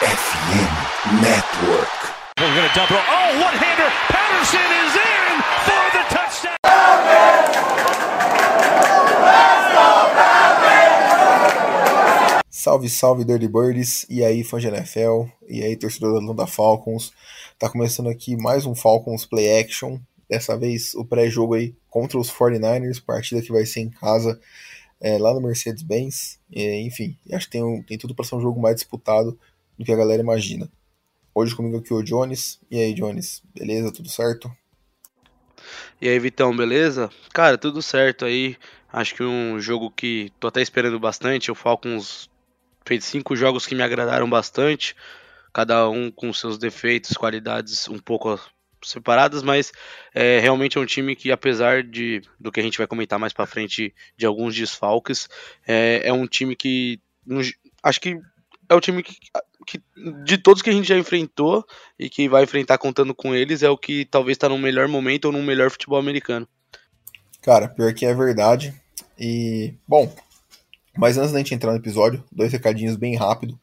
FM Network. We're going to double. Oh, one-hander. Patterson is in for the touchdown. Salve, salve, Dirty Birds. E aí, fã de NFL. E aí, torcedor da Atlanta Falcons. Tá começando aqui mais um Falcons Play Action. Dessa vez o pré-jogo aí contra os 49ers. Partida que vai ser em casa é, lá no Mercedes-Benz. Enfim, acho que tem, tem tudo para ser um jogo mais disputado do que a galera imagina. Hoje comigo aqui o Jones. E aí, Jones, beleza? Tudo certo? E aí, Vitão, beleza? Cara, tudo certo aí. Acho que um jogo que tô até esperando bastante. O Falcons fez cinco jogos que me agradaram bastante, cada um com seus defeitos, qualidades um pouco separadas, mas é, realmente é um time que, apesar de do que a gente vai comentar mais para frente, de alguns desfalques, é, é um time que acho que é o time que, que, de todos que a gente já enfrentou e que vai enfrentar contando com eles, é o que talvez está no melhor momento ou no melhor futebol americano. Cara, pior que é verdade. E, bom, mas antes da gente entrar no episódio, dois recadinhos bem rápido.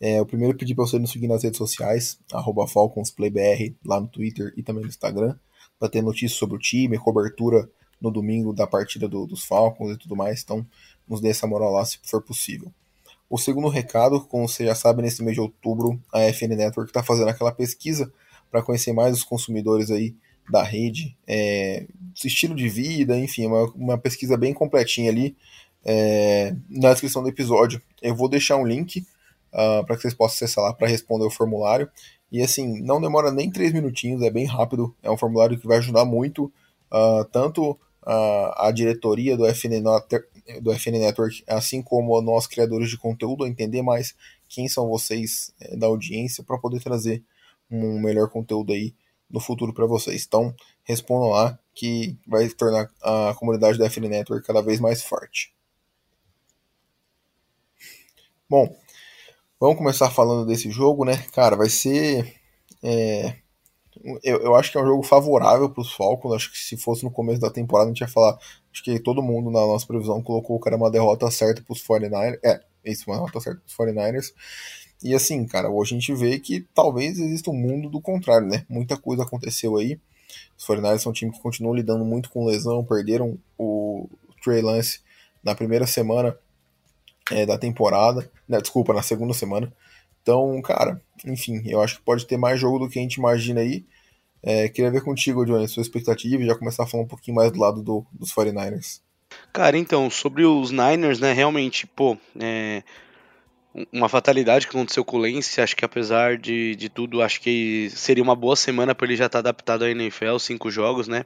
É, o primeiro pedir para você nos seguir nas redes sociais, FalconsPlayBR, lá no Twitter e também no Instagram, para ter notícias sobre o time, cobertura no domingo da partida do, dos Falcons e tudo mais. Então, nos dê essa moral lá se for possível. O segundo recado, como você já sabe, nesse mês de outubro, a FN Network está fazendo aquela pesquisa para conhecer mais os consumidores aí da rede, é, estilo de vida, enfim, uma, uma pesquisa bem completinha ali é, na descrição do episódio. Eu vou deixar um link uh, para que vocês possam acessar lá para responder o formulário. E assim, não demora nem 3 minutinhos, é bem rápido. É um formulário que vai ajudar muito uh, tanto a diretoria do FN, do FN Network, assim como nós criadores de conteúdo, a entender mais quem são vocês é, da audiência para poder trazer um melhor conteúdo aí no futuro para vocês. Então, respondam lá que vai tornar a comunidade da FN Network cada vez mais forte. Bom, vamos começar falando desse jogo, né? Cara, vai ser. É, eu, eu acho que é um jogo favorável para os Falcons. Acho que se fosse no começo da temporada, a gente ia falar. Acho que todo mundo na nossa previsão colocou o cara uma derrota certa para os 49ers. É, isso, uma derrota certa para os 49ers. E assim, cara, hoje a gente vê que talvez exista um mundo do contrário, né? Muita coisa aconteceu aí. Os 49ers são um time que continua lidando muito com lesão, perderam o Trey Lance na primeira semana é, da temporada. Né, desculpa, na segunda semana. Então, cara, enfim, eu acho que pode ter mais jogo do que a gente imagina aí. É, queria ver contigo, Johnny, sua expectativa e já começar a falar um pouquinho mais do lado do, dos 49ers. Cara, então, sobre os Niners, né, realmente, pô, é uma fatalidade que aconteceu com o Lance, acho que apesar de, de tudo, acho que seria uma boa semana para ele já estar tá adaptado à NFL, cinco jogos, né,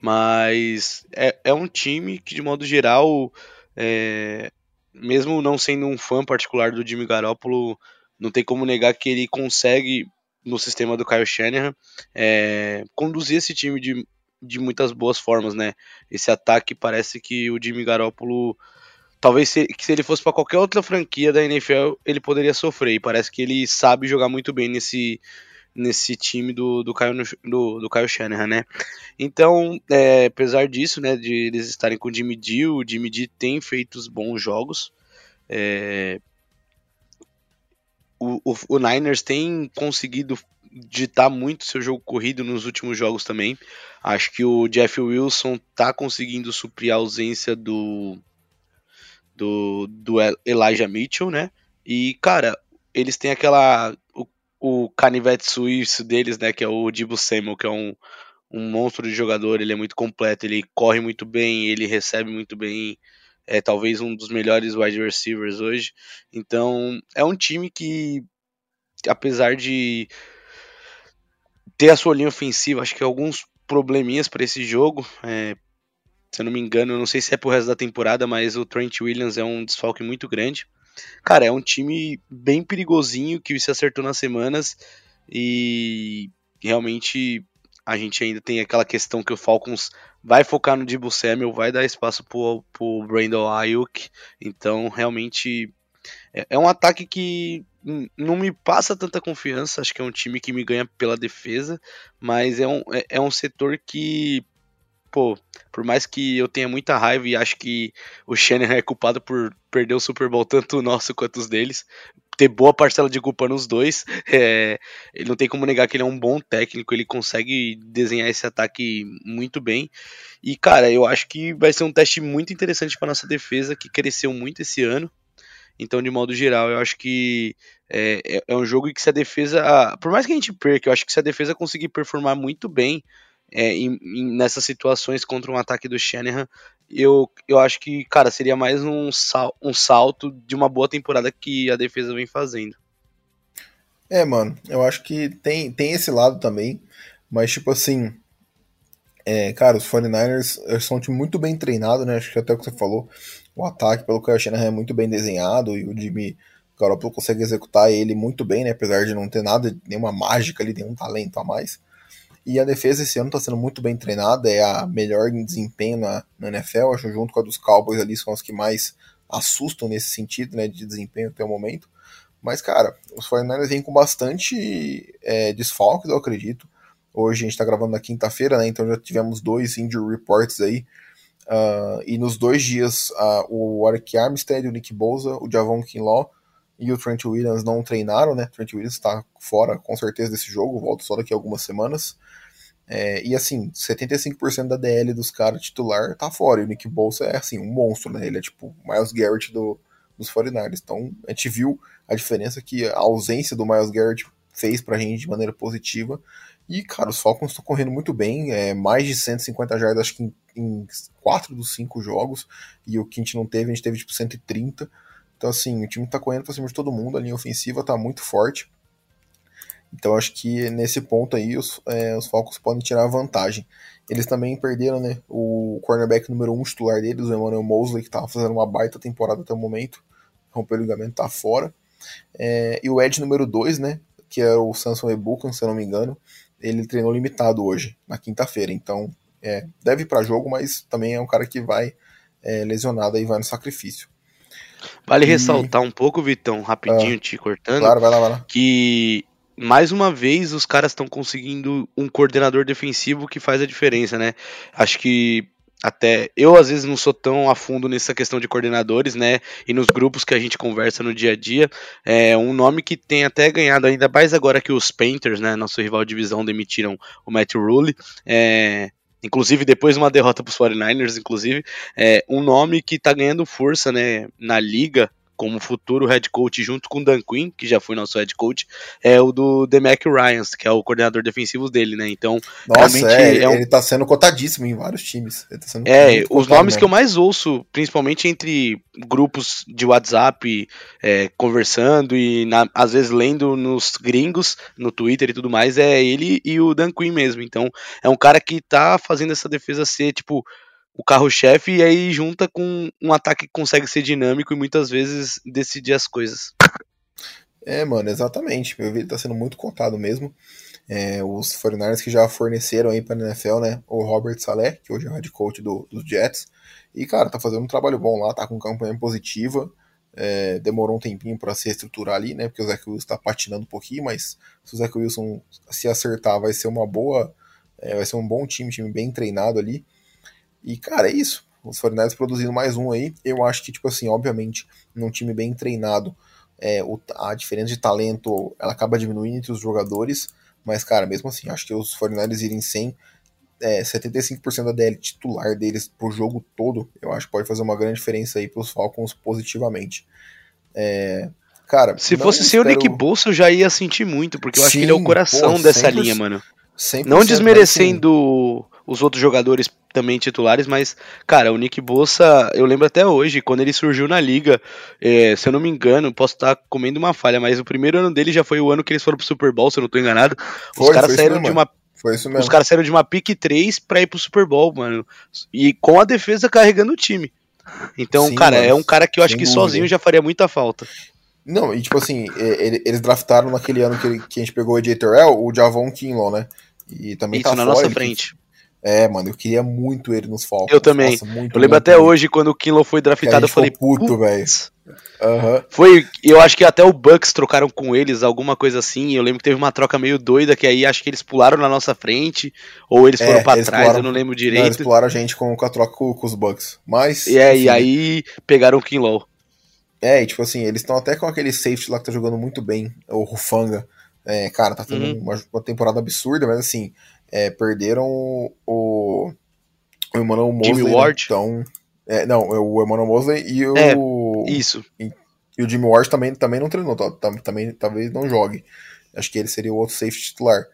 mas é, é um time que, de modo geral, é, mesmo não sendo um fã particular do Jimmy Garoppolo, não tem como negar que ele consegue, no sistema do Kyle Shanahan, é, conduzir esse time de, de muitas boas formas, né? Esse ataque parece que o Jimmy Garoppolo, talvez se, se ele fosse para qualquer outra franquia da NFL, ele poderia sofrer. E parece que ele sabe jogar muito bem nesse, nesse time do, do, Kyle, do, do Kyle Shanahan, né? Então, é, apesar disso, né, de eles estarem com o Jimmy D, o Jimmy D tem feito bons jogos. É, o, o, o, Niners tem conseguido ditar muito seu jogo corrido nos últimos jogos também. Acho que o Jeff Wilson tá conseguindo suprir a ausência do, do, do Elijah Mitchell, né? E, cara, eles têm aquela o canivete suíço deles, né, que é o Dibu Samuel, que é um, um monstro de jogador, ele é muito completo, ele corre muito bem, ele recebe muito bem, é talvez um dos melhores wide receivers hoje. Então, é um time que, apesar de ter a sua linha ofensiva, acho que alguns probleminhas para esse jogo, é, se eu não me engano, não sei se é pro resto da temporada, mas o Trent Williams é um desfalque muito grande. Cara, é um time bem perigosinho que se acertou nas semanas e realmente a gente ainda tem aquela questão que o Falcons vai focar no Dibu Samuel, vai dar espaço pro, pro Brandon Ayuk, então realmente é, é um ataque que não me passa tanta confiança, acho que é um time que me ganha pela defesa, mas é um, é, é um setor que pô, por mais que eu tenha muita raiva e acho que o Shanahan é culpado por perder o Super Bowl tanto o nosso quanto os deles, ter boa parcela de culpa nos dois. É, ele não tem como negar que ele é um bom técnico, ele consegue desenhar esse ataque muito bem. E, cara, eu acho que vai ser um teste muito interessante para nossa defesa, que cresceu muito esse ano. Então, de modo geral, eu acho que é, é, é um jogo que se a defesa. Por mais que a gente perca, eu acho que se a defesa conseguir performar muito bem é, em, em, nessas situações contra um ataque do Shanahan, eu, eu acho que, cara, seria mais um, sal, um salto de uma boa temporada que a defesa vem fazendo. É, mano, eu acho que tem, tem esse lado também, mas tipo assim, é, cara, os 49ers são um time muito bem treinado, né? Acho que até o que você falou, o ataque pelo Kyle Shanahan é muito bem desenhado e o Jimmy Garoppolo consegue executar ele muito bem, né? Apesar de não ter nada, nenhuma mágica ali, nenhum talento a mais. E a defesa esse ano está sendo muito bem treinada, é a melhor em desempenho na, na NFL, acho junto com a dos Cowboys ali, são as que mais assustam nesse sentido, né, de desempenho até o momento. Mas, cara, os 49ers vêm com bastante é, desfalques, eu acredito. Hoje a gente está gravando na quinta-feira, né, então já tivemos dois injury reports aí. Uh, e nos dois dias, uh, o Warwick Armstead, o Nick Bosa, o Javon Kinlaw e o Trent Williams não treinaram, né? Trent Williams está fora com certeza desse jogo, volta só daqui a algumas semanas. É, e assim, 75% da DL dos caras titular tá fora. E o Nick Bolsa é assim, um monstro, né? Ele é tipo Miles Garrett do, dos 49ers. Então a gente viu a diferença que a ausência do Miles Garrett fez pra gente de maneira positiva. E, cara, os Falcons estão correndo muito bem, é, mais de 150 jardas, acho que em, em 4 dos 5 jogos, e o que a gente não teve, a gente teve tipo 130. Então, assim, o time tá correndo pra cima de todo mundo, a linha ofensiva tá muito forte. Então acho que nesse ponto aí os, é, os Falcons podem tirar vantagem. Eles também perderam né, o cornerback número 1 um titular deles, o Emmanuel Mosley, que estava fazendo uma baita temporada até o momento. Rompeu o ligamento, tá fora. É, e o Edge número 2, né? Que é o Samson Ebukan, se eu não me engano. Ele treinou limitado hoje, na quinta-feira. Então, é, deve ir para jogo, mas também é um cara que vai é, lesionado e vai no sacrifício. Vale e... ressaltar um pouco, Vitão, rapidinho, ah, te cortando. Claro, vai lá, vai lá. Que mais uma vez os caras estão conseguindo um coordenador defensivo que faz a diferença, né? Acho que até eu às vezes não sou tão a fundo nessa questão de coordenadores, né? E nos grupos que a gente conversa no dia a dia, é um nome que tem até ganhado ainda mais agora que os Painters, né? Nosso rival de divisão demitiram o Matt Rule, é, inclusive depois de uma derrota para os 49ers, inclusive, é um nome que está ganhando força, né? Na liga como futuro head coach junto com o Dan Quinn, que já foi nosso head coach, é o do Demac Ryans, que é o coordenador defensivo dele, né? Então, Nossa, é, é um... ele tá sendo cotadíssimo em vários times. Tá é, os nomes que eu mais ouço, principalmente entre grupos de WhatsApp, é, conversando e na, às vezes lendo nos gringos, no Twitter e tudo mais, é ele e o Dan Quinn mesmo. Então, é um cara que tá fazendo essa defesa ser, tipo, o carro-chefe e aí junta com um ataque que consegue ser dinâmico e muitas vezes decidir as coisas. É, mano, exatamente. Meu vídeo tá sendo muito contado mesmo. É, os 49 que já forneceram aí pra NFL, né? O Robert Saleh, que hoje é o head coach do, dos Jets. E, cara, tá fazendo um trabalho bom lá, tá com campanha positiva. É, demorou um tempinho para se estruturar ali, né? Porque o Zach Wilson tá patinando um pouquinho, mas se o Zach Wilson se acertar, vai ser uma boa. É, vai ser um bom time, time bem treinado ali. E, cara, é isso. Os 49 produzindo mais um aí. Eu acho que, tipo assim, obviamente, num time bem treinado, é, o, a diferença de talento ela acaba diminuindo entre os jogadores. Mas, cara, mesmo assim, acho que os 49 irem sem é, 75% da DL titular deles pro jogo todo, eu acho que pode fazer uma grande diferença aí pros Falcons positivamente. É, cara, se fosse espero... sem o Nick Bolsa, eu já ia sentir muito, porque eu Sim, acho que ele é o coração pô, dessa linha, mano. Não desmerecendo os outros jogadores também titulares, mas, cara, o Nick Bossa, eu lembro até hoje, quando ele surgiu na liga, é, se eu não me engano, posso estar comendo uma falha, mas o primeiro ano dele já foi o ano que eles foram pro Super Bowl, se eu não tô enganado. Foi, os caras saíram de uma. Foi isso mesmo. Os caras saíram de uma pick 3 pra ir pro Super Bowl, mano. E com a defesa carregando o time. Então, Sim, cara, é um cara que eu acho que dúvida. sozinho já faria muita falta. Não, e tipo assim, eles draftaram naquele ano que, que a gente pegou o AJ Terrell, o Javon Kinlaw, né? E também Isso, tá na fora, nossa frente. É, mano, eu queria muito ele nos Falcons. Eu também. Nossa, muito, eu lembro até hoje, quando o Kinlaw foi draftado, eu falei, puto, velho. Uhum. Foi, eu acho que até o Bucks trocaram com eles, alguma coisa assim. Eu lembro que teve uma troca meio doida, que aí acho que eles pularam na nossa frente, ou eles foram é, pra eles trás, pularam, eu não lembro direito. Não, eles pularam a gente com, com a troca com, com, os Bucks. Mas. E, é, e aí pegaram o Kinlaw. É, e tipo assim, eles estão até com aquele safety lá que tá jogando muito bem, o Rufanga. É, cara, tá tendo Uhum. uma, uma temporada absurda, mas assim, é, perderam o, o Emmanuel Mosley. Jimmy né? Ward? Então, é, não, o Emmanuel Mosley e o, É, Isso. e o Jimmy Ward também, também não treinou, tá- também talvez não jogue. Acho que ele seria o outro safety titular.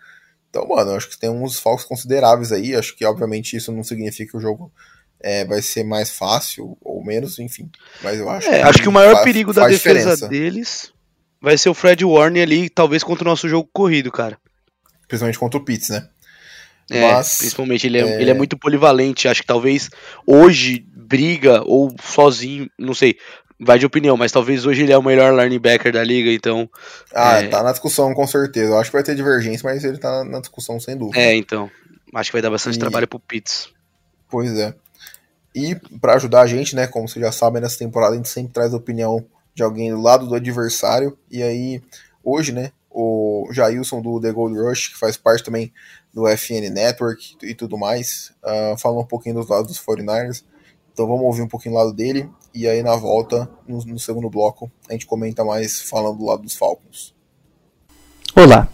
Então, mano, acho que tem uns falcos consideráveis aí. Acho que, obviamente, isso não significa que o jogo é, vai ser mais fácil ou menos, enfim. Mas eu acho É, acho que o maior fa- perigo da faz defesa diferença. deles vai ser o Fred Warner ali, talvez contra o nosso jogo corrido, cara. Principalmente contra o Pitts, né? É, Mas, principalmente ele é, é- ele é muito polivalente. Acho que talvez hoje briga ou sozinho, não sei, vai de opinião, mas talvez hoje ele é o melhor linebacker da liga, então. Ah, É. tá na discussão, com certeza. Eu acho que vai ter divergência, mas ele tá na, discussão, sem dúvida. É, então. Acho que vai dar bastante E- trabalho pro Pitts. Pois é. E pra ajudar a gente, né, como vocês já sabem, nessa temporada a gente sempre traz a opinião de alguém do lado do adversário. E aí, hoje, né, o Jailson do The Gold Rush, que faz parte também do FN Network e tudo mais, ah, falou um pouquinho dos lados dos 49ers. Então vamos ouvir um pouquinho do lado dele. E aí, na volta, no, no segundo bloco, a gente comenta mais falando do lado dos Falcons. Olá.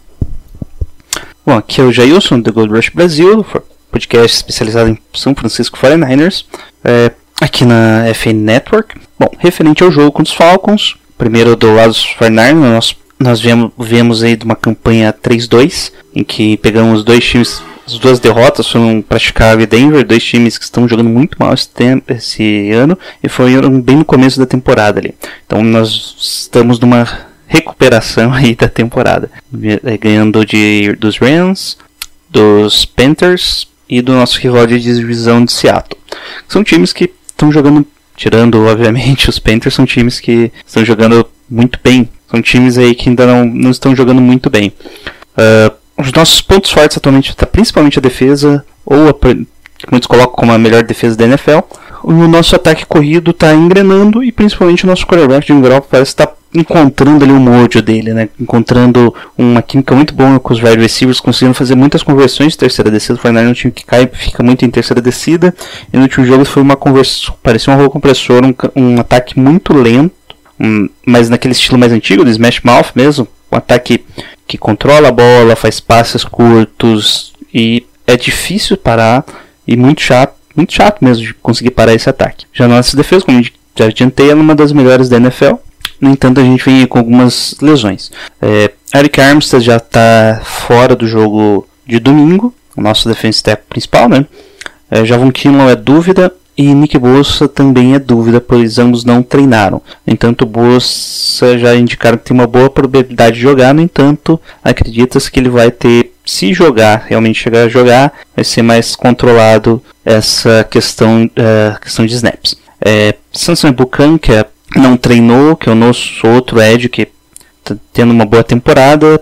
Bom, aqui é o Jailson do Gold Rush Brasil, podcast especializado em São Francisco 49ers, é, aqui na FN Network. Bom, referente ao jogo contra os Falcons, primeiro do lado dos 49ers, nós, nós vemos, vemos aí de uma campanha 3-2, em que pegamos dois times, as duas derrotas foram para Chicago e Denver, dois times que estão jogando muito mal esse, tempo, esse ano, e foram bem no começo da temporada ali. Então nós estamos numa recuperação aí da temporada, eh, ganhando de, dos Rams, dos Panthers e do nosso rival de divisão de Seattle. São times que estão jogando, tirando obviamente os Panthers, são times que estão jogando muito bem. São times aí que ainda não, não estão jogando muito bem. Ah, os nossos pontos fortes atualmente está principalmente a defesa, ou a, que muitos colocam como a melhor defesa da NFL. O nosso ataque corrido está engrenando e principalmente o nosso quarterback Jim Garoppolo parece estar encontrando ali o mojo dele, né? Encontrando uma química muito boa com os wide receivers, conseguindo fazer muitas conversões de terceira descida. O Fortnite é um time que cai, fica muito em terceira descida. E no último jogo foi uma conversão, parecia um rolo compressor, um, um ataque muito lento, um, mas naquele estilo mais antigo, do Smash Mouth mesmo, um ataque que controla a bola, faz passes curtos e é difícil parar e muito chato, muito chato mesmo de conseguir parar esse ataque. Já nossa defesa, como eu já adiantei, é uma das melhores da NFL. No entanto, a gente vem com algumas lesões. É, Eric Armstead já está fora do jogo de domingo, o nosso defense step principal, né? É, Javon Kinlaw é dúvida e Nick Bosa também é dúvida, pois ambos não treinaram. No entanto, o Bosa já indicaram que tem uma boa probabilidade de jogar, no entanto, acredita-se que ele vai ter, se jogar, realmente chegar a jogar, vai ser mais controlado essa questão, é, questão de snaps. É, Samson que é, não treinou, que é o nosso outro Ed, que está tendo uma boa temporada,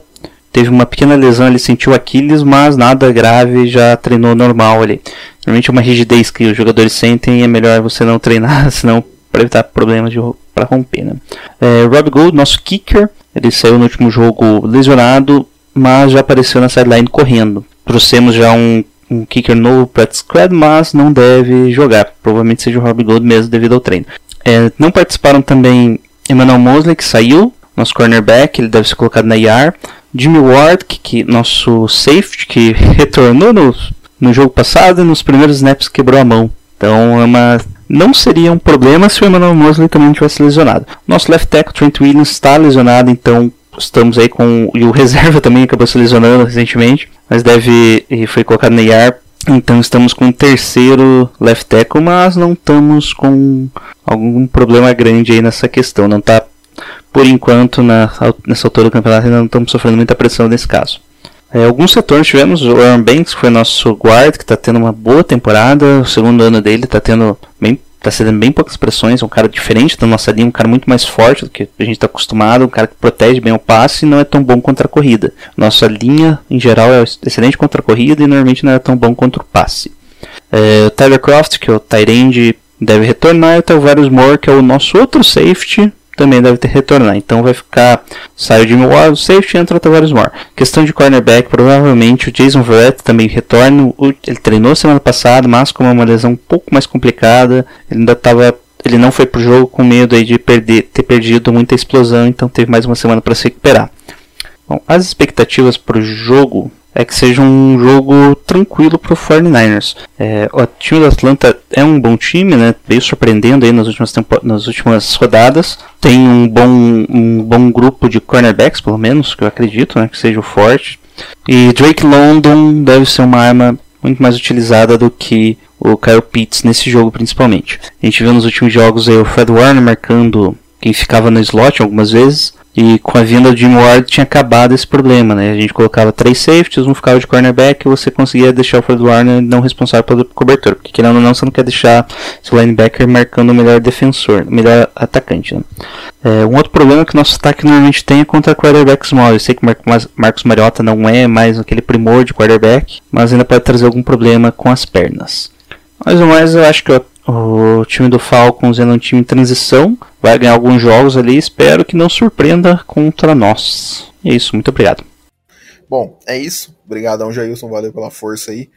teve uma pequena lesão, ele sentiu Aquiles, mas nada grave, já treinou normal ali. Normalmente uma rigidez que os jogadores sentem é melhor você não treinar, senão para evitar problemas para romper, né? É, Rob Gold, nosso kicker, ele saiu no último jogo lesionado, mas já apareceu na sideline correndo. Trouxemos já um, um kicker novo para Scred, mas não deve jogar. Provavelmente seja o Rob Gold mesmo devido ao treino. É, não participaram também Emmanuel Mosley, que saiu, nosso cornerback, ele deve ser colocado na IR. Jimmy Ward, que, que nosso safety, que retornou no, no jogo passado e nos primeiros snaps quebrou a mão. Então é uma, não seria um problema se o Emmanuel Mosley também tivesse lesionado. Nosso left tackle, Trent Williams, está lesionado, então estamos aí com. E o reserva também acabou se lesionando recentemente, mas deve. e foi colocado na IR. Então estamos com o terceiro left tackle, mas não estamos com algum problema grande aí nessa questão. Não está por enquanto, na, nessa altura do campeonato, ainda não estamos sofrendo muita pressão nesse caso. É, alguns setores tivemos, o Aaron Banks, que foi nosso guard, que está tendo uma boa temporada, o segundo ano dele está tendo bem, está cedendo bem poucas pressões, é um cara diferente da nossa linha, um cara muito mais forte do que a gente está acostumado, um cara que protege bem o passe e não é tão bom contra a corrida. Nossa linha, em geral, é excelente contra a corrida e normalmente não é tão bom contra o passe. É, o Tyler Croft, que é o Tyrande, deve retornar, e o Tavares Moore, que é o nosso outro safety, também deve ter retornar. Então vai ficar. Sai o Jimmy Ward, o safety entra o Tavares Moore. Questão de cornerback, provavelmente o Jason Verrett também retorna. Ele treinou semana passada, mas com uma lesão um pouco mais complicada. Ele ainda estava ele não foi pro jogo com medo aí de perder, ter perdido muita explosão, então teve mais uma semana para se recuperar. Bom, as expectativas para o jogo é que seja um jogo tranquilo para o 49ers. É, o time do Atlanta é um bom time, né? veio surpreendendo aí nas últimas, nas últimas rodadas. Tem um bom, um bom grupo de cornerbacks, pelo menos, que eu acredito né? que seja o forte. E Drake London deve ser uma arma muito mais utilizada do que o Kyle Pitts nesse jogo principalmente. A gente viu nos últimos jogos aí o Fred Warner marcando quem ficava no slot algumas vezes. E com a vinda do Jim Ward tinha acabado esse problema, né? A gente colocava três safeties, um ficava de cornerback e você conseguia deixar o Fred Warner não responsável pela cobertura. Porque querendo ou não, você não quer deixar seu linebacker marcando o melhor defensor, o melhor atacante, né? É, um outro problema que nosso ataque normalmente tem é contra quarterbacks móveis. Eu sei que Marcos Mariota não é mais aquele primor de quarterback, mas ainda pode trazer algum problema com as pernas. Mais ou menos, eu acho que o time do Falcons é um time em transição, vai ganhar alguns jogos ali, espero que não surpreenda contra nós. E é isso, muito obrigado. Bom, é isso. Obrigadão, Jailson, valeu pela força aí.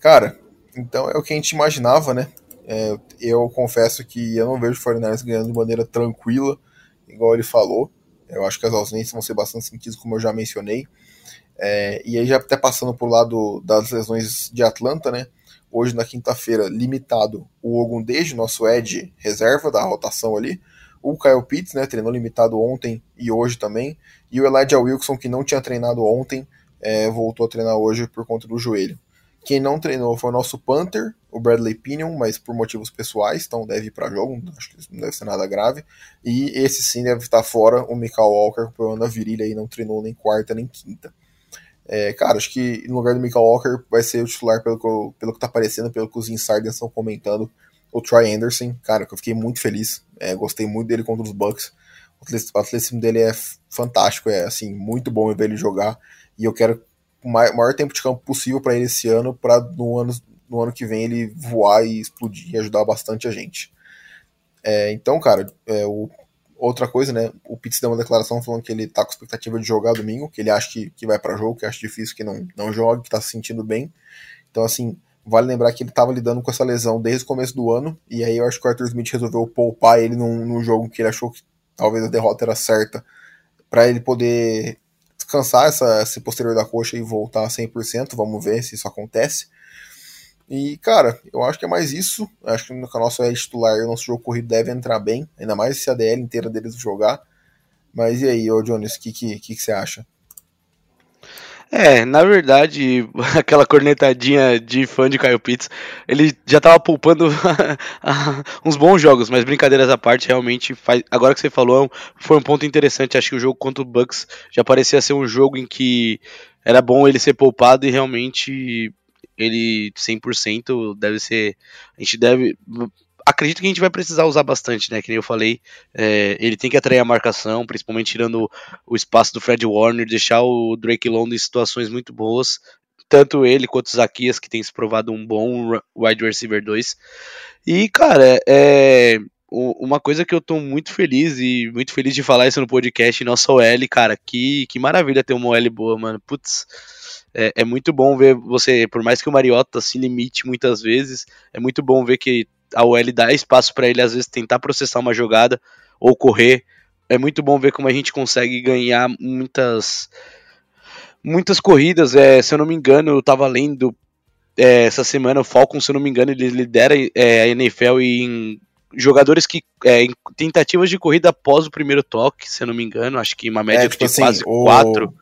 Cara, então é o que a gente imaginava, né? É, eu confesso que eu não vejo o 49 ganhando de maneira tranquila, igual ele falou. Eu acho que as ausências vão ser bastante sentidas, como eu já mencionei. É, e aí, já até passando por lado das lesões de Atlanta, né? Hoje na quinta-feira, limitado o Ogundeji, nosso Ed reserva da rotação ali, o Kyle Pitts, né, treinou limitado ontem e hoje também, e o Elijah Wilson, que não tinha treinado ontem, é, voltou a treinar hoje por conta do joelho. Quem não treinou foi o nosso Panther, o Bradley Pinion, mas por motivos pessoais, então deve ir para jogo, acho que não deve ser nada grave. E esse sim deve estar fora, o Michael Walker, com problema na virilha e não treinou nem quarta nem quinta. É, cara, acho que no lugar do Michael Walker vai ser o titular pelo que, pelo que tá aparecendo, pelo que os insiders estão comentando. O Troy Anderson, cara, que eu fiquei muito feliz. É, gostei muito dele contra os Bucks. O atleticismo dele é fantástico, é assim, muito bom ver ele jogar. E eu quero o maior tempo de campo possível para ele esse ano, para no ano, no ano que vem ele voar e explodir e ajudar bastante a gente. É, então, cara, é, o Outra coisa, né? O Pitts deu uma declaração falando que ele tá com expectativa de jogar domingo, que ele acha que, que vai para jogo, que acha difícil que não, não jogue, que tá se sentindo bem. Então, assim, vale lembrar que ele tava lidando com essa lesão desde o começo do ano, e aí eu acho que o Arthur Smith resolveu poupar ele num, num jogo que ele achou que talvez a derrota era certa, para ele poder descansar essa, esse posterior da coxa e voltar a 100%. Vamos ver se isso acontece. E, cara, eu acho que é mais isso. Acho que no nosso é titular, o nosso jogo corrido deve entrar bem, ainda mais se a DL inteira deles jogar. Mas e aí, ô Jones, o que, que, que, que você acha? É, na verdade, aquela cornetadinha de fã de Kyle Pitts, ele já tava poupando uns bons jogos, mas brincadeiras à parte, realmente, faz... agora que você falou, foi um ponto interessante. Acho que o jogo contra o Bucks já parecia ser um jogo em que era bom ele ser poupado e realmente ele 100% deve ser. A gente deve. Acredito que a gente vai precisar usar bastante, né? Que nem eu falei, é, ele tem que atrair a marcação, principalmente tirando o espaço do Fred Warner, deixar o Drake London em situações muito boas, tanto ele quanto o Zaquias, que tem se provado um bom wide receiver 2. E, cara, é, uma coisa que eu tô muito feliz e muito feliz de falar isso no podcast, nossa OL, cara, que, que maravilha ter uma OL boa, mano. Putz, é, é, muito bom ver você, por mais que o Mariota se limite muitas vezes, é muito bom ver que a OL dá espaço para ele às vezes tentar processar uma jogada ou correr. É muito bom ver como a gente consegue ganhar muitas muitas corridas. É, se eu não me engano, eu tava lendo é, essa semana o Falcon, se eu não me engano, ele lidera é, a NFL em jogadores que é, em tentativas de corrida após o primeiro toque, se eu não me engano, acho que uma média é, tipo de assim, quase o... quatro.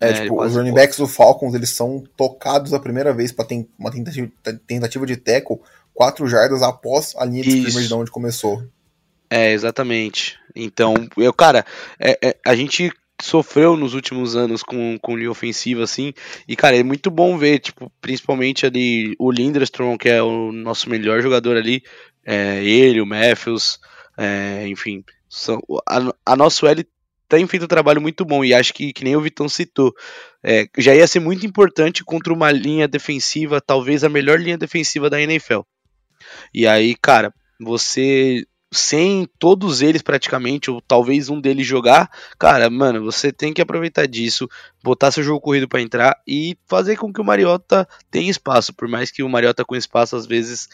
É, é, tipo, os running backs do Falcons, eles são tocados a primeira vez para ter uma tentativa, tentativa de tackle 4 jardas após a linha de scrimmage de onde começou. É, exatamente. Então, eu, cara, é, é, a gente sofreu nos últimos anos com, com linha ofensiva, assim, e, cara, é muito bom ver, tipo, principalmente ali o Lindstrom, que é o nosso melhor jogador ali, é, ele, o Matthews, é, enfim, são, a, a nossa L tem feito um trabalho muito bom e acho que, que nem o Vitão citou, é, já ia ser muito importante contra uma linha defensiva, talvez a melhor linha defensiva da NFL. E aí, cara, você sem todos eles praticamente, ou talvez um deles jogar, cara, mano, você tem que aproveitar disso, botar seu jogo corrido para entrar e fazer com que o Mariota tenha espaço, por mais que o Mariota com espaço às vezes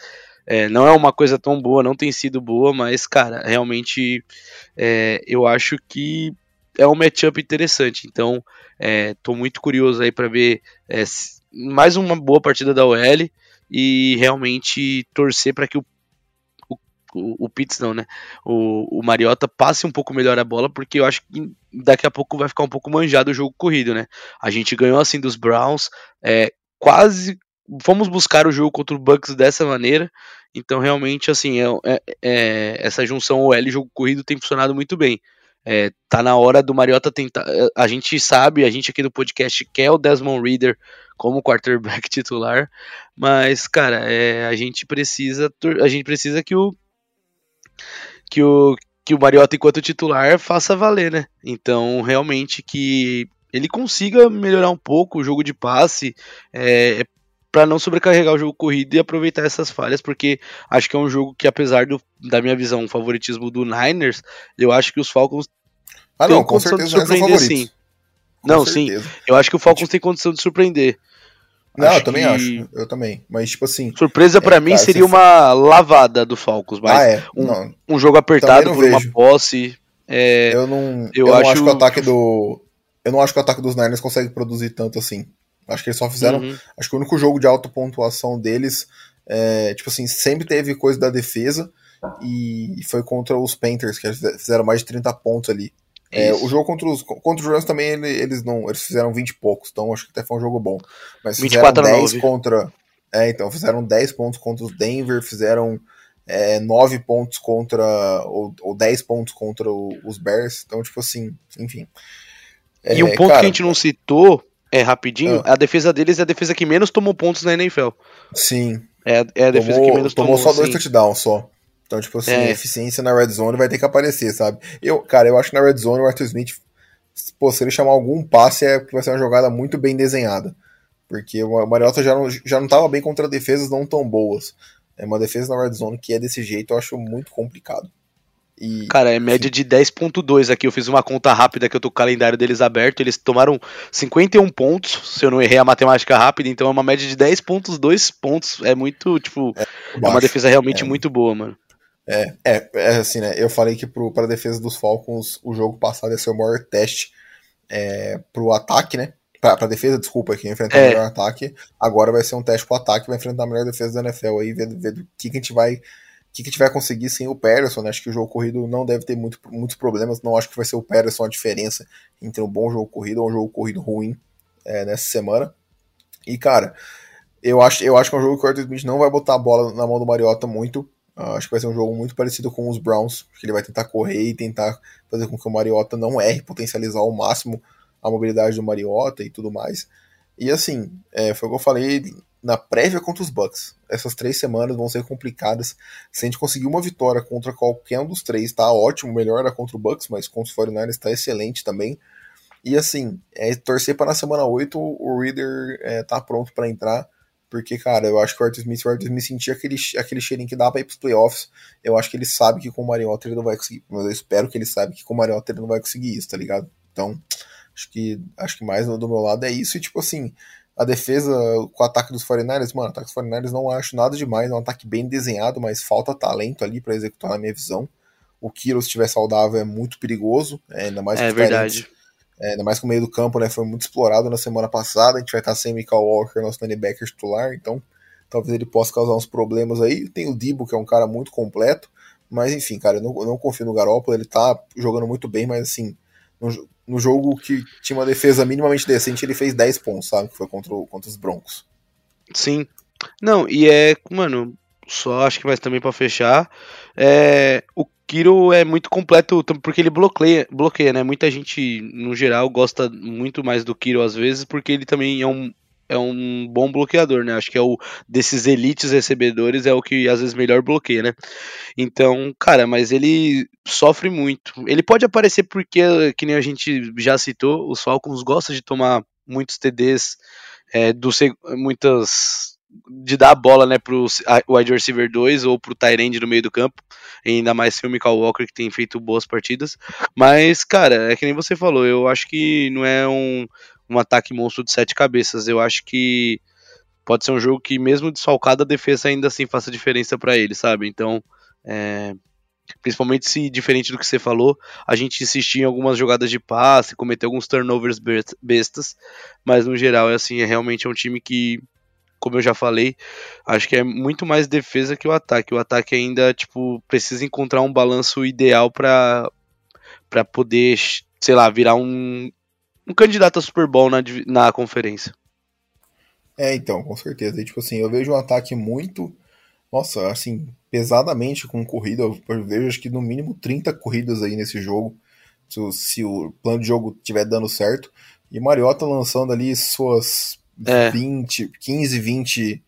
É, não é uma coisa tão boa, não tem sido boa, mas, cara, realmente é, eu acho que é um matchup interessante. Então, é, tô muito curioso aí para ver é, mais uma boa partida da OL e realmente torcer para que o o, o Pitts não, né? O, o Mariota passe um pouco melhor a bola, porque eu acho que daqui a pouco vai ficar um pouco manjado o jogo corrido, né? A gente ganhou assim dos Browns, é, quase fomos buscar o jogo contra o Bucks dessa maneira. Então, realmente, assim, é, é, é essa junção OL e jogo corrido tem funcionado muito bem. É, tá na hora do Mariota tentar. A gente sabe, a gente aqui do podcast quer o Desmond Reader como quarterback titular, mas, cara, é, a gente precisa. A gente precisa que o que o, que o Mariota, enquanto titular, faça valer, né? Então, realmente que ele consiga melhorar um pouco o jogo de passe, é, para não sobrecarregar o jogo corrido e aproveitar essas falhas, porque acho que é um jogo que, apesar do, da minha visão, um favoritismo do Niners, eu acho que os Falcons ah, não, condição de surpreender, sim. Com não, certeza. sim. Eu acho que o Falcons tem condição de surpreender. Não, acho eu também que... acho. Eu também. Mas, tipo assim. Surpresa para é, mim cara, seria uma lavada do Falcons, mas ah, é. um, um, jogo apertado por vejo. uma posse. É... eu não, eu, eu acho... não acho que o ataque do. Eu não acho que o ataque dos Niners consegue produzir tanto assim. Acho que eles só fizeram. Uhum. Acho que o único jogo de alta pontuação deles, é, tipo assim, sempre teve coisa da defesa. E foi contra os Panthers, que fizeram mais de 30 pontos ali. É, o jogo contra os, contra os Rams também eles não eles fizeram 20 e poucos, então acho que até foi um jogo bom. Mas fizeram 10 contra. É, então, fizeram 10 pontos contra os Denver, fizeram é, 9 pontos contra. Ou, ou 10 pontos contra o, os Bears. Então, tipo assim, enfim. É, e um ponto cara, que a gente não citou, é rapidinho, ah. a defesa deles é a defesa que menos tomou pontos na NFL. Sim. É, é a defesa tomou, que menos tomou. Tomou só dois touchdowns só. Então, tipo assim, é. eficiência na red zone vai ter que aparecer, sabe? Eu, cara, eu acho que na red zone o Arthur Smith, pô, se ele chamar algum passe, é que vai ser uma jogada muito bem desenhada. Porque o Mariota já não, já não tava bem contra defesas não tão boas. É uma defesa na red zone que é desse jeito, eu acho muito complicado. E, Cara, é média de 10.2 aqui. Eu fiz uma conta rápida que eu tô com o calendário deles aberto. Eles tomaram 51 pontos, se eu não errei a matemática rápida, então é uma média de 10.2 pontos. É muito, tipo, é, é uma defesa realmente é. muito boa, mano. É, é, é assim, né? Eu falei que para a defesa dos Falcons o jogo passado ia ser o maior teste é, pro ataque, né? Pra, pra defesa, desculpa, que enfrentar é. o melhor ataque. Agora vai ser um teste pro ataque, vai enfrentar a melhor defesa da NFL aí, ver, ver o que, que a gente vai. O que, que vai conseguir sem o Patterson, né? Acho que o jogo corrido não deve ter muito, muitos problemas. Não acho que vai ser o Patterson a diferença entre um bom jogo corrido ou um jogo corrido ruim é, nessa semana. E, cara, eu acho, eu acho que é um jogo que o Arthur Smith não vai botar a bola na mão do Mariota muito. Uh, acho que vai ser um jogo muito parecido com os Browns, que ele vai tentar correr e tentar fazer com que o Mariota não erre, potencializar ao máximo a mobilidade do Mariota e tudo mais. E assim, é, foi o que eu falei na prévia contra os Bucks. Essas três semanas vão ser complicadas. Se a gente conseguir uma vitória contra qualquer um dos três, tá ótimo. Melhor era contra o Bucks, mas contra os 49ers tá excelente também. E assim, é torcer para na semana 8 o Reader é, tá pronto para entrar porque, cara, eu acho que o Arthur Smith, o Arthur Smith sentia aquele, aquele cheirinho que dá pra ir pros playoffs. Eu acho que ele sabe que com o Mariota ele não vai conseguir. Mas eu espero que ele saiba que com o Mariota ele não vai conseguir isso, tá ligado? Então, acho que acho que mais do meu lado é isso. E, tipo assim, a defesa com o ataque dos 49ers, mano, o ataque dos 49ers não acho nada demais. É um ataque bem desenhado, mas falta talento ali para executar na minha visão. O Kiro, se estiver saudável, é muito perigoso. É, ainda mais é verdade. É, ainda mais que o meio do campo né, foi muito explorado na semana passada. A gente vai estar sem Michael Walker, nosso linebacker titular, então talvez ele possa causar uns problemas aí. Tem o Dibo, que é um cara muito completo, mas enfim, cara, eu não, eu não confio no Garoppolo. Ele tá jogando muito bem, mas assim, no, no, jogo que tinha uma defesa minimamente decente, ele fez 10 pontos, sabe? Que foi contra, contra os Broncos. Sim. Não, e é, mano, só acho que mais também para fechar, é, o Kiro é muito completo porque ele bloqueia, bloqueia, né? Muita gente, no geral, gosta muito mais do Kiro às vezes, porque ele também é um, é um bom bloqueador, né? Acho que é o desses elites recebedores é o que às vezes melhor bloqueia, né? Então, cara, mas ele sofre muito. Ele pode aparecer porque, que nem a gente já citou, os Falcons gostam de tomar muitos TDs, é, do, muitas de dar a bola né, pro wide receiver 2 ou pro Tyrande no meio do campo, ainda mais se o Michael Walker que tem feito boas partidas. Mas, cara, é que nem você falou, eu acho que não é um, um ataque monstro de sete cabeças. Eu acho que pode ser um jogo que, mesmo desfalcado, a defesa ainda assim faça diferença para ele, sabe? Então, é, principalmente se, diferente do que você falou, a gente insistir em algumas jogadas de passe, cometer alguns turnovers bestas, mas no geral, é assim, é realmente um time que, como eu já falei, acho que é muito mais defesa que o ataque. O ataque ainda, tipo, precisa encontrar um balanço ideal para para poder, sei lá, virar um, um candidato a Super Bowl na, na conferência. É, então, com certeza. E, tipo assim, eu vejo um ataque muito, nossa, assim, pesadamente com corrida. Eu vejo acho que no mínimo 30 corridas aí nesse jogo, se, se o plano de jogo estiver dando certo. E Mariota lançando ali suas é. 20, 15, 20,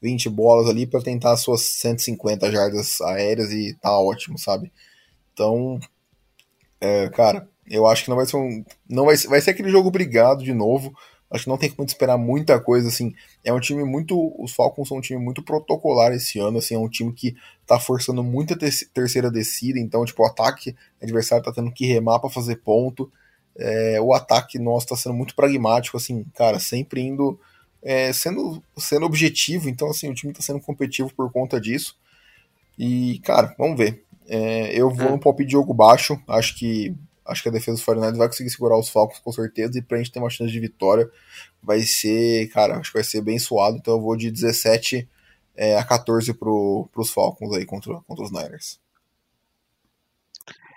20 bolas ali para tentar suas 150 jardas aéreas e tá ótimo, sabe? Então, é, cara, eu acho que não vai ser um. Não vai, vai ser aquele jogo brigado de novo. Acho que não tem como esperar muita coisa, assim. É um time muito. Os Falcons são um time muito protocolar esse ano, assim. É um time que tá forçando muita terceira descida. Então, tipo, o ataque o adversário tá tendo que remar para fazer ponto. É, o ataque nosso tá sendo muito pragmático, assim, cara, sempre indo. É, sendo, sendo objetivo. Então, assim, o time tá sendo competitivo por conta disso. E, cara, vamos ver. É, eu vou é. no palpite de jogo baixo. Acho que acho que a defesa dos 49 vai conseguir segurar os Falcons com certeza. E pra gente ter uma chance de vitória, vai ser, cara, acho que vai ser bem suado. Então eu vou de 17 é, a 14 pro, pros Falcons aí contra, contra os Niners.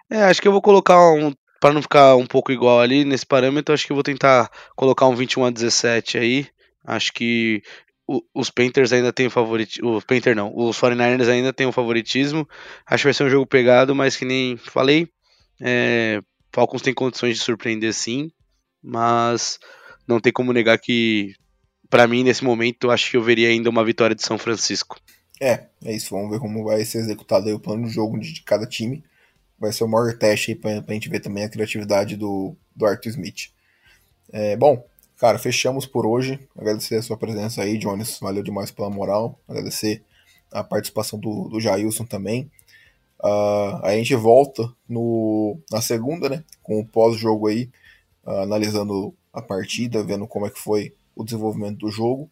É, acho que eu vou colocar um. Para não ficar um pouco igual ali nesse parâmetro, acho que eu vou tentar colocar um 21 a 17 aí. Acho que os Panthers ainda têm o favoritismo. Os Panthers não, os 49ers ainda têm o favoritismo. Acho que vai ser um jogo pegado, mas que nem falei. É, Falcons tem condições de surpreender sim, mas não tem como negar que, para mim, nesse momento, acho que eu veria ainda uma vitória de São Francisco. É, é isso. Vamos ver como vai ser executado o plano de jogo de cada time. Vai ser o maior teste aí pra, pra gente ver também a criatividade do, do Arthur Smith. É, bom, cara, fechamos por hoje. Agradecer a sua presença aí, Jones. Valeu demais pela moral. Agradecer a participação do, do Jailson também. Uh, a gente volta no, na segunda, né? Com o pós-jogo aí, uh, analisando a partida, vendo como é que foi o desenvolvimento do jogo.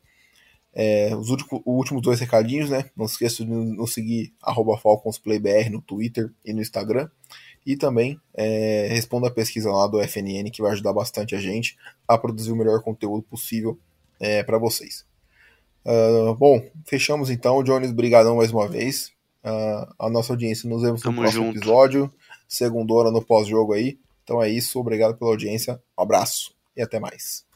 É, os últimos, últimos dois recadinhos, né? Não esqueça de nos seguir FalconsPlayBR no Twitter e no Instagram. E também é, responda a pesquisa lá do FNN, que vai ajudar bastante a gente a produzir o melhor conteúdo possível é, para vocês. Uh, bom, fechamos então. Jones, brigadão mais uma vez uh, a nossa audiência. Nos vemos Tamo no próximo junto. episódio, segunda hora no pós-jogo aí. Então é isso, obrigado pela audiência, um abraço e até mais.